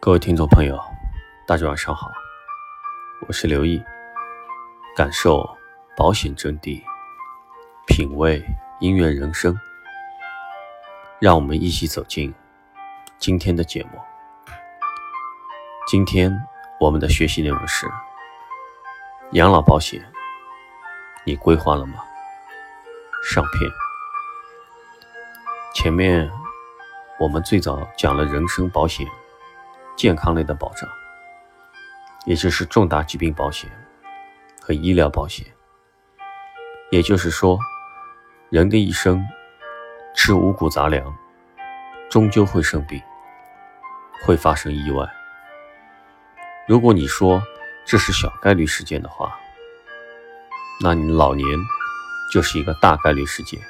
各位听众朋友，大家晚上好，我是刘毅，感受保险真谛，品味音乐人生，让我们一起走进今天的节目。今天我们的学习内容是养老保险，你规划了吗？上篇前面我们最早讲了人身保险。健康类的保障，也就是重大疾病保险和医疗保险。也就是说，人的一生吃五谷杂粮，终究会生病，会发生意外。如果你说这是小概率事件的话，那你老年就是一个大概率事件，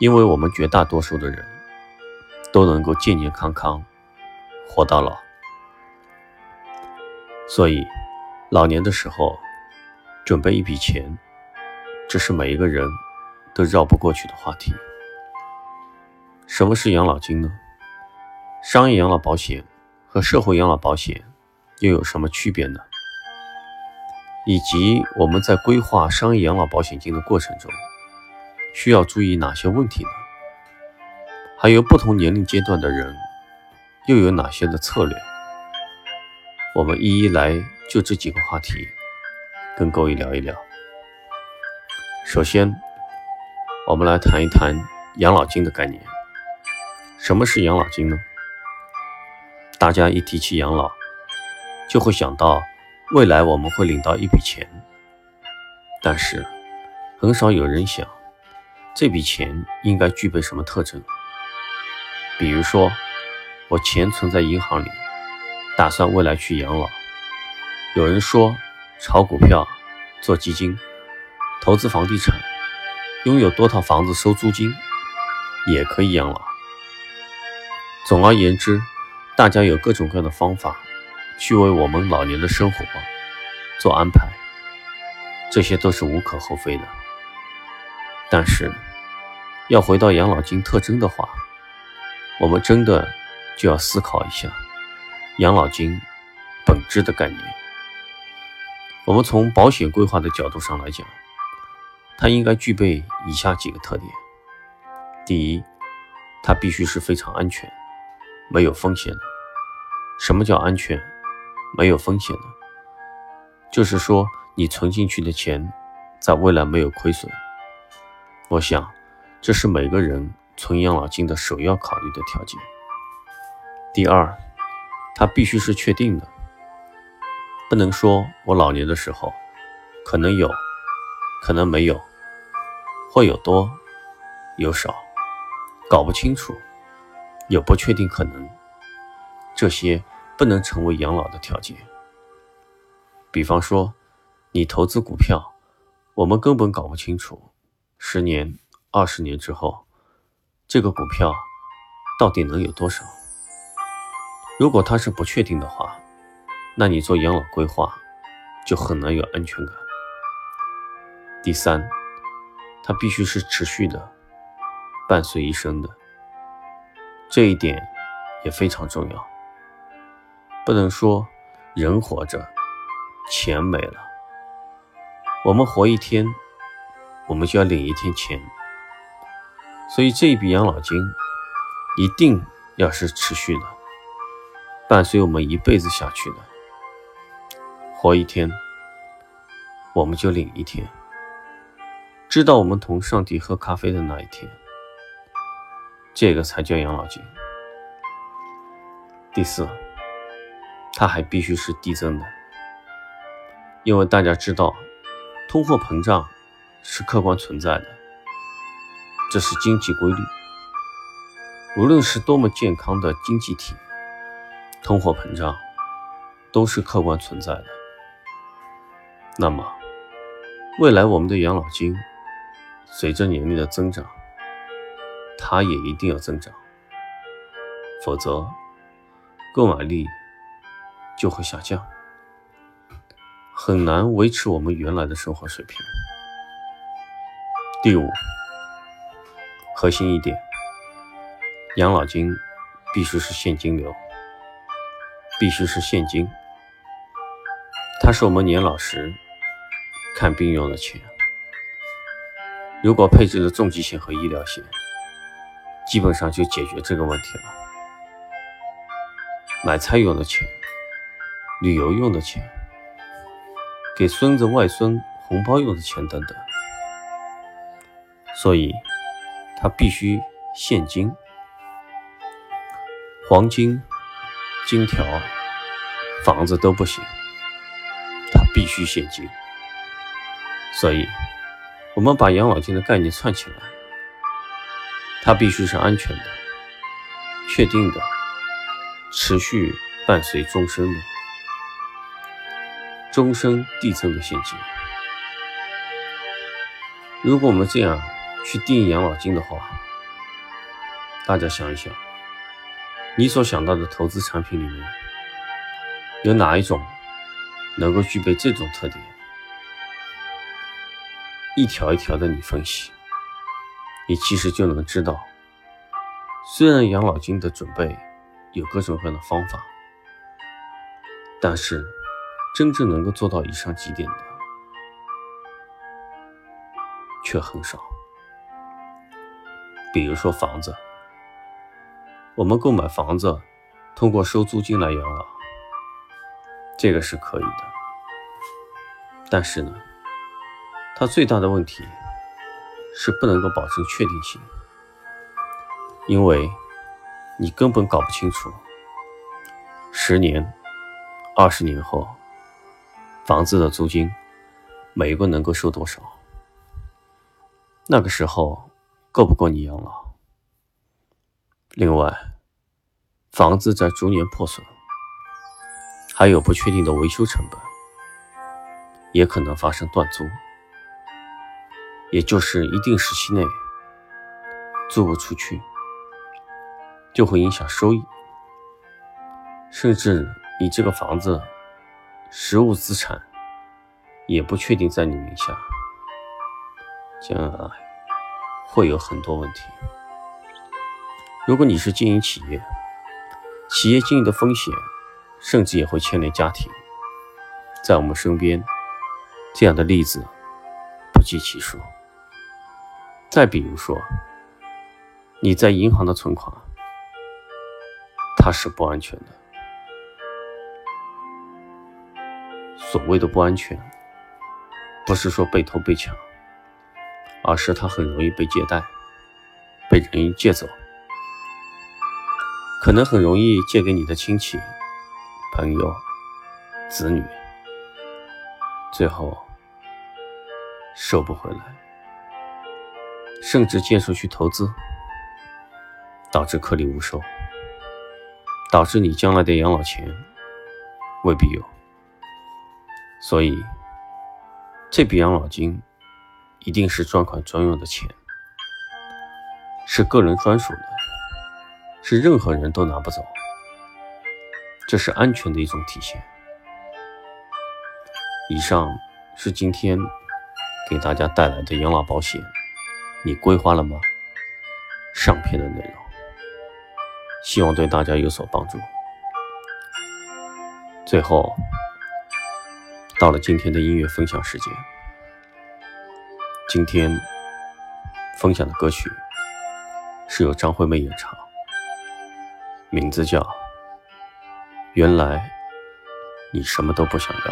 因为我们绝大多数的人都能够健健康康。活到老，所以老年的时候准备一笔钱，这是每一个人都绕不过去的话题。什么是养老金呢？商业养老保险和社会养老保险又有什么区别呢？以及我们在规划商业养老保险金的过程中，需要注意哪些问题呢？还有不同年龄阶段的人。又有哪些的策略？我们一一来就这几个话题跟各位聊一聊。首先，我们来谈一谈养老金的概念。什么是养老金呢？大家一提起养老，就会想到未来我们会领到一笔钱，但是很少有人想这笔钱应该具备什么特征，比如说。我钱存在银行里，打算未来去养老。有人说，炒股票、做基金、投资房地产、拥有多套房子收租金，也可以养老。总而言之，大家有各种各样的方法去为我们老年的生活做安排，这些都是无可厚非的。但是，要回到养老金特征的话，我们真的。就要思考一下养老金本质的概念。我们从保险规划的角度上来讲，它应该具备以下几个特点：第一，它必须是非常安全、没有风险的。什么叫安全、没有风险呢？就是说你存进去的钱在未来没有亏损。我想，这是每个人存养老金的首要考虑的条件。第二，它必须是确定的，不能说我老年的时候可能有，可能没有，或有多，有少，搞不清楚，有不确定可能，这些不能成为养老的条件。比方说，你投资股票，我们根本搞不清楚，十年、二十年之后，这个股票到底能有多少。如果它是不确定的话，那你做养老规划就很难有安全感。第三，它必须是持续的，伴随一生的，这一点也非常重要。不能说人活着，钱没了，我们活一天，我们就要领一天钱。所以这一笔养老金一定要是持续的。伴随我们一辈子下去的，活一天，我们就领一天。知道我们同上帝喝咖啡的那一天，这个才叫养老金。第四，它还必须是递增的，因为大家知道，通货膨胀是客观存在的，这是经济规律。无论是多么健康的经济体。通货膨胀都是客观存在的。那么，未来我们的养老金随着年龄的增长，它也一定要增长，否则购买力就会下降，很难维持我们原来的生活水平。第五，核心一点，养老金必须是现金流，必须是现金，它是我们年老时看病用的钱。如果配置了重疾险和医疗险，基本上就解决这个问题了。买菜用的钱，旅游用的钱，给孙子外孙红包用的钱等等，所以。它必须现金，黄金、金条、房子都不行，它必须现金。所以，我们把养老金的概念串起来，它必须是安全的、确定的、持续伴随终身的、终身递增的现金。如果我们这样，去定养老金的话，大家想一想，你所想到的投资产品里面，有哪一种能够具备这种特点？一条一条的你分析，你其实就能知道，虽然养老金的准备有各种各样的方法，但是真正能够做到以上几点的，却很少。比如说房子，我们购买房子，通过收租金来养老，这个是可以的。但是呢，它最大的问题是不能够保证确定性，因为你根本搞不清楚十年、二十年后房子的租金每个能够收多少，那个时候。够不够你养老？另外，房子在逐年破损，还有不确定的维修成本，也可能发生断租，也就是一定时期内租不出去，就会影响收益，甚至你这个房子实物资产也不确定在你名下，将来。会有很多问题。如果你是经营企业，企业经营的风险，甚至也会牵连家庭。在我们身边，这样的例子不计其数。再比如说，你在银行的存款，它是不安全的。所谓的不安全，不是说被偷被抢。而是它很容易被借贷，被人借走，可能很容易借给你的亲戚、朋友、子女，最后收不回来，甚至借出去投资，导致颗粒无收，导致你将来的养老钱未必有，所以这笔养老金。一定是专款专用的钱，是个人专属的，是任何人都拿不走。这是安全的一种体现。以上是今天给大家带来的养老保险，你规划了吗？上篇的内容，希望对大家有所帮助。最后，到了今天的音乐分享时间。今天分享的歌曲是由张惠妹演唱，名字叫《原来你什么都不想要》。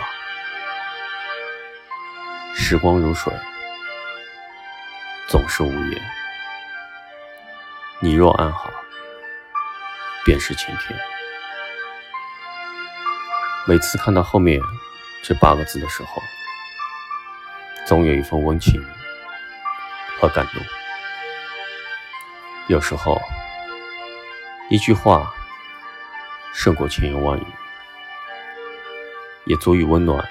时光如水，总是无言。你若安好，便是晴天。每次看到后面这八个字的时候，总有一份温情。和感动，有时候一句话胜过千言万语，也足以温暖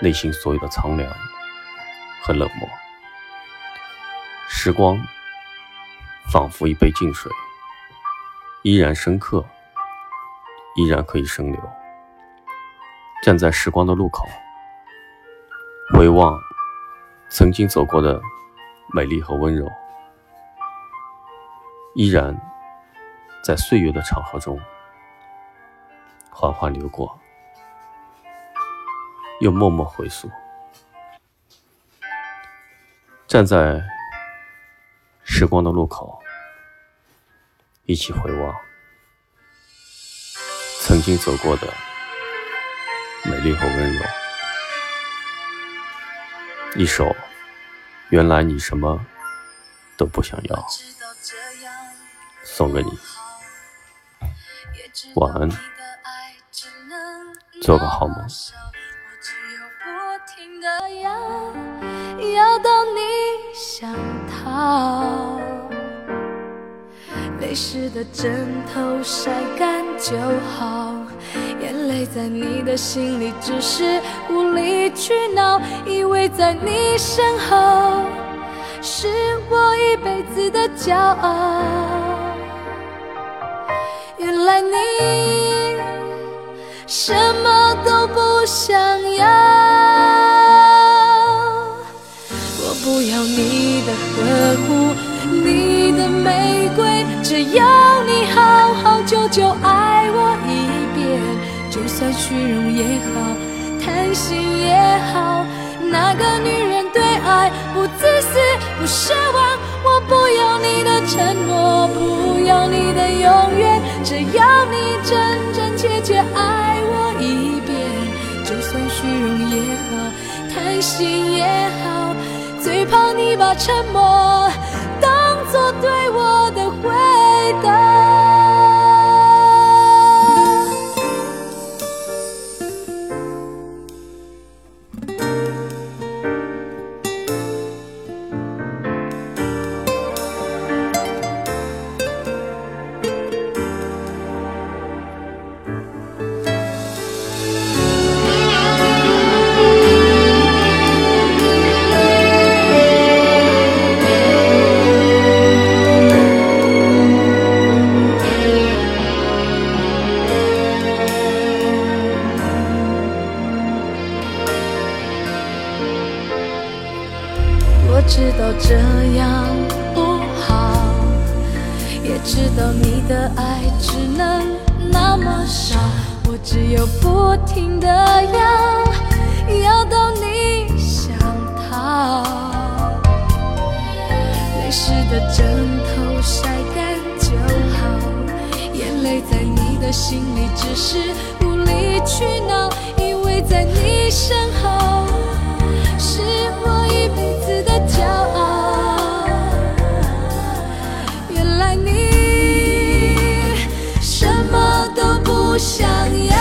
内心所有的苍凉和冷漠。时光仿佛一杯净水，依然深刻，依然可以生流。站在时光的路口，回望曾经走过的。美丽和温柔，依然在岁月的长河中缓缓流过，又默默回溯。站在时光的路口，一起回望曾经走过的美丽和温柔。一首，原来你什么都不想要，送给你。晚安，做个好梦。要到你想逃，泪湿的枕头晒干就好。眼泪在你的心里只是无理取闹，以为在你身后是我一辈子的骄傲。原来你什么都不想要。我不要你的呵护，你的玫瑰，只要你好好久久爱我一。就算虚荣也好，贪心也好，那个女人对爱不自私不奢望。我不要你的承诺，不要你的永远，只要你真真切切爱我一遍。就算虚荣也好，贪心也好。最怕你把沉默又不停的摇，摇到你想逃，泪湿的枕头晒干就好，眼泪在你的心里只是无理取闹，依偎在你身后。是我一辈子的骄傲，原来你什么都不想要。